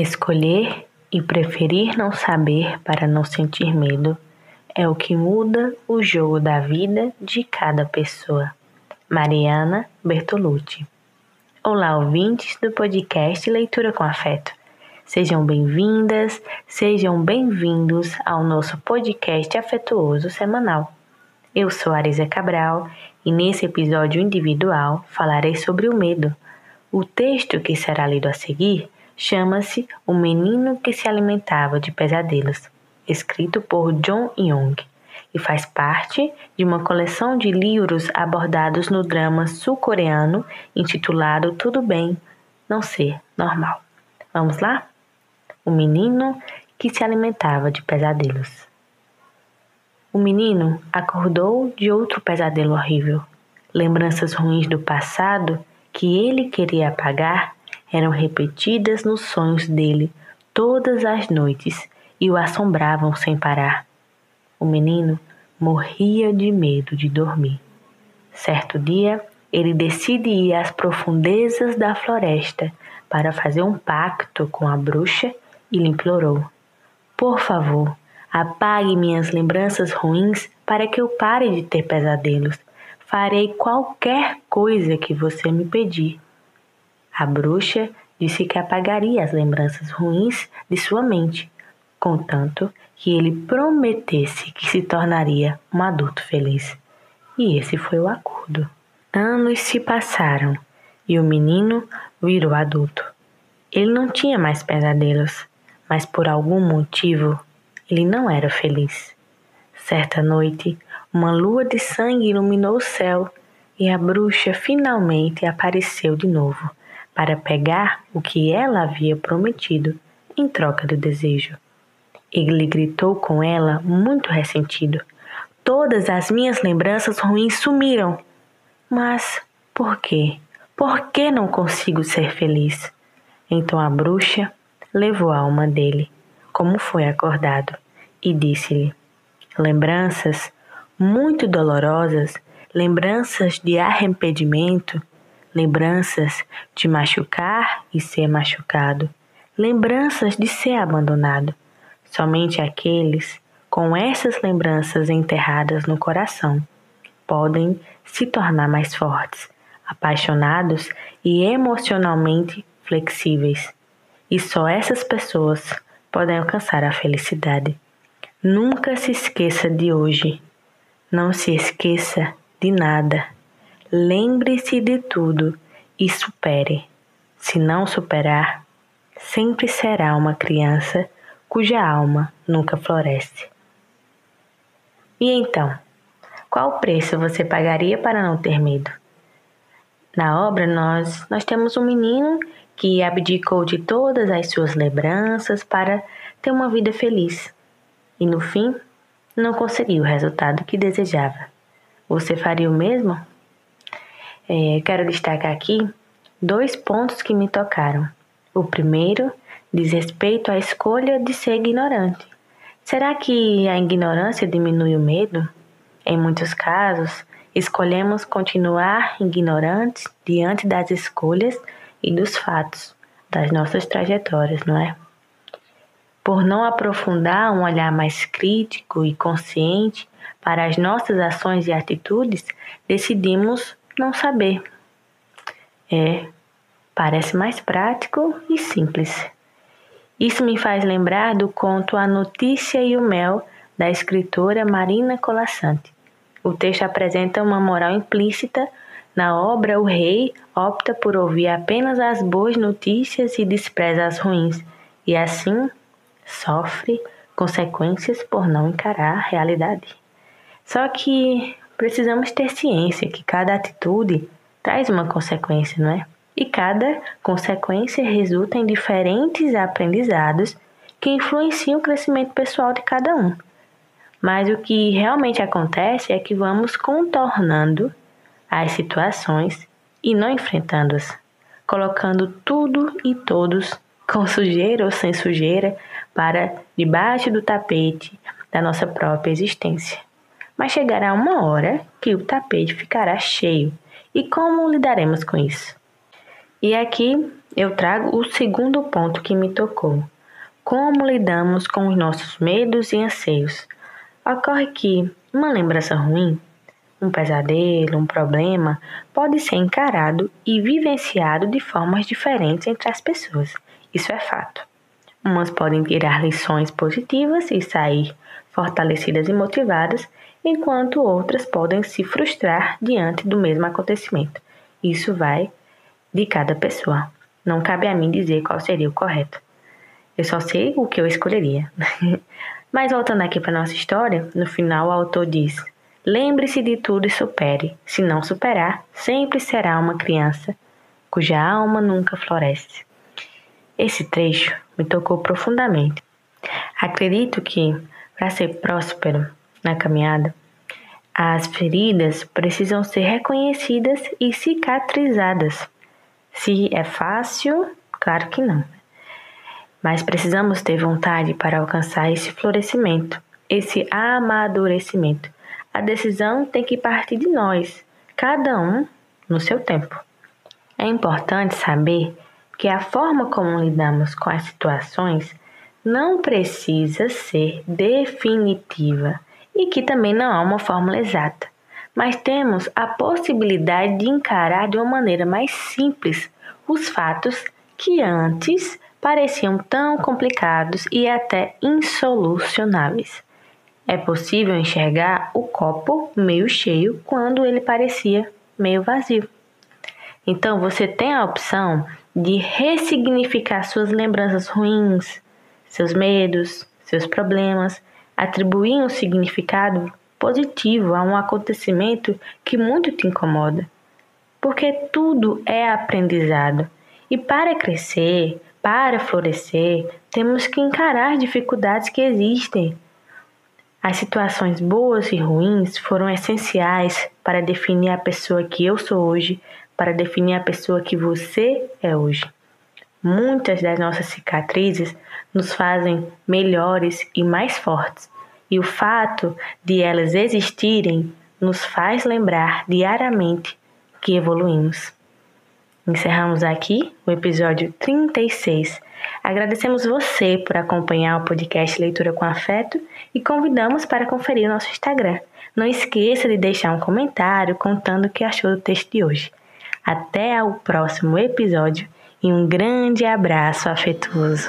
Escolher e preferir não saber para não sentir medo é o que muda o jogo da vida de cada pessoa. Mariana Bertolucci. Olá, ouvintes do podcast Leitura com Afeto. Sejam bem-vindas, sejam bem-vindos ao nosso podcast afetuoso semanal. Eu sou Arisa Cabral e nesse episódio individual falarei sobre o medo. O texto que será lido a seguir chama-se O Menino que se Alimentava de Pesadelos, escrito por John Young, e faz parte de uma coleção de livros abordados no drama sul-coreano intitulado Tudo Bem Não Ser Normal. Vamos lá? O menino que se alimentava de pesadelos. O menino acordou de outro pesadelo horrível. Lembranças ruins do passado que ele queria apagar eram repetidas nos sonhos dele todas as noites e o assombravam sem parar. O menino morria de medo de dormir. Certo dia, ele decide ir às profundezas da floresta para fazer um pacto com a bruxa e lhe implorou: Por favor, apague minhas lembranças ruins para que eu pare de ter pesadelos. Farei qualquer coisa que você me pedir. A bruxa disse que apagaria as lembranças ruins de sua mente, contanto que ele prometesse que se tornaria um adulto feliz. E esse foi o acordo. Anos se passaram e o menino virou adulto. Ele não tinha mais pesadelos, mas por algum motivo ele não era feliz. Certa noite, uma lua de sangue iluminou o céu e a bruxa finalmente apareceu de novo para pegar o que ela havia prometido em troca do desejo. Ele gritou com ela, muito ressentido: Todas as minhas lembranças ruins sumiram. Mas por quê? Por que não consigo ser feliz? Então a bruxa levou a alma dele, como foi acordado, e disse-lhe: Lembranças muito dolorosas, lembranças de arrependimento, lembranças de machucar e ser machucado, lembranças de ser abandonado. Somente aqueles com essas lembranças enterradas no coração podem se tornar mais fortes, apaixonados e emocionalmente flexíveis. E só essas pessoas podem alcançar a felicidade. Nunca se esqueça de hoje. Não se esqueça de nada. Lembre-se de tudo e supere. Se não superar, sempre será uma criança cuja alma nunca floresce. E então, qual preço você pagaria para não ter medo? Na obra, nós, nós temos um menino que abdicou de todas as suas lembranças para ter uma vida feliz e, no fim, não conseguiu o resultado que desejava. Você faria o mesmo? É, quero destacar aqui dois pontos que me tocaram. O primeiro diz respeito à escolha de ser ignorante. Será que a ignorância diminui o medo? Em muitos casos, escolhemos continuar ignorantes diante das escolhas e dos fatos das nossas trajetórias, não é? Por não aprofundar um olhar mais crítico e consciente para as nossas ações e atitudes, decidimos não saber. É, parece mais prático e simples. Isso me faz lembrar do conto A Notícia e o Mel, da escritora Marina Colassante. O texto apresenta uma moral implícita. Na obra, o rei opta por ouvir apenas as boas notícias e despreza as ruins, e assim sofre consequências por não encarar a realidade. Só que precisamos ter ciência que cada atitude traz uma consequência, não é? E cada consequência resulta em diferentes aprendizados que influenciam o crescimento pessoal de cada um. Mas o que realmente acontece é que vamos contornando as situações e não enfrentando-as, colocando tudo e todos com sujeira ou sem sujeira para debaixo do tapete da nossa própria existência mas chegará uma hora que o tapete ficará cheio. E como lidaremos com isso? E aqui eu trago o segundo ponto que me tocou. Como lidamos com os nossos medos e anseios? Ocorre que uma lembrança ruim, um pesadelo, um problema, pode ser encarado e vivenciado de formas diferentes entre as pessoas. Isso é fato. Umas podem tirar lições positivas e sair fortalecidas e motivadas, enquanto outras podem se frustrar diante do mesmo acontecimento. Isso vai de cada pessoa. Não cabe a mim dizer qual seria o correto. Eu só sei o que eu escolheria. Mas voltando aqui para nossa história, no final o autor diz: Lembre-se de tudo e supere. Se não superar, sempre será uma criança cuja alma nunca floresce. Esse trecho me tocou profundamente. Acredito que, para ser próspero na caminhada, as feridas precisam ser reconhecidas e cicatrizadas. Se é fácil, claro que não. Mas precisamos ter vontade para alcançar esse florescimento, esse amadurecimento. A decisão tem que partir de nós, cada um no seu tempo. É importante saber que a forma como lidamos com as situações não precisa ser definitiva e que também não há uma fórmula exata, mas temos a possibilidade de encarar de uma maneira mais simples os fatos que antes pareciam tão complicados e até insolucionáveis. É possível enxergar o copo meio cheio quando ele parecia meio vazio. Então você tem a opção de ressignificar suas lembranças ruins, seus medos, seus problemas, atribuir um significado positivo a um acontecimento que muito te incomoda. Porque tudo é aprendizado. E para crescer, para florescer, temos que encarar dificuldades que existem. As situações boas e ruins foram essenciais para definir a pessoa que eu sou hoje, para definir a pessoa que você é hoje. Muitas das nossas cicatrizes nos fazem melhores e mais fortes, e o fato de elas existirem nos faz lembrar diariamente que evoluímos. Encerramos aqui o episódio 36. Agradecemos você por acompanhar o podcast Leitura com Afeto e convidamos para conferir o nosso Instagram. Não esqueça de deixar um comentário contando o que achou do texto de hoje. Até o próximo episódio e um grande abraço afetuoso.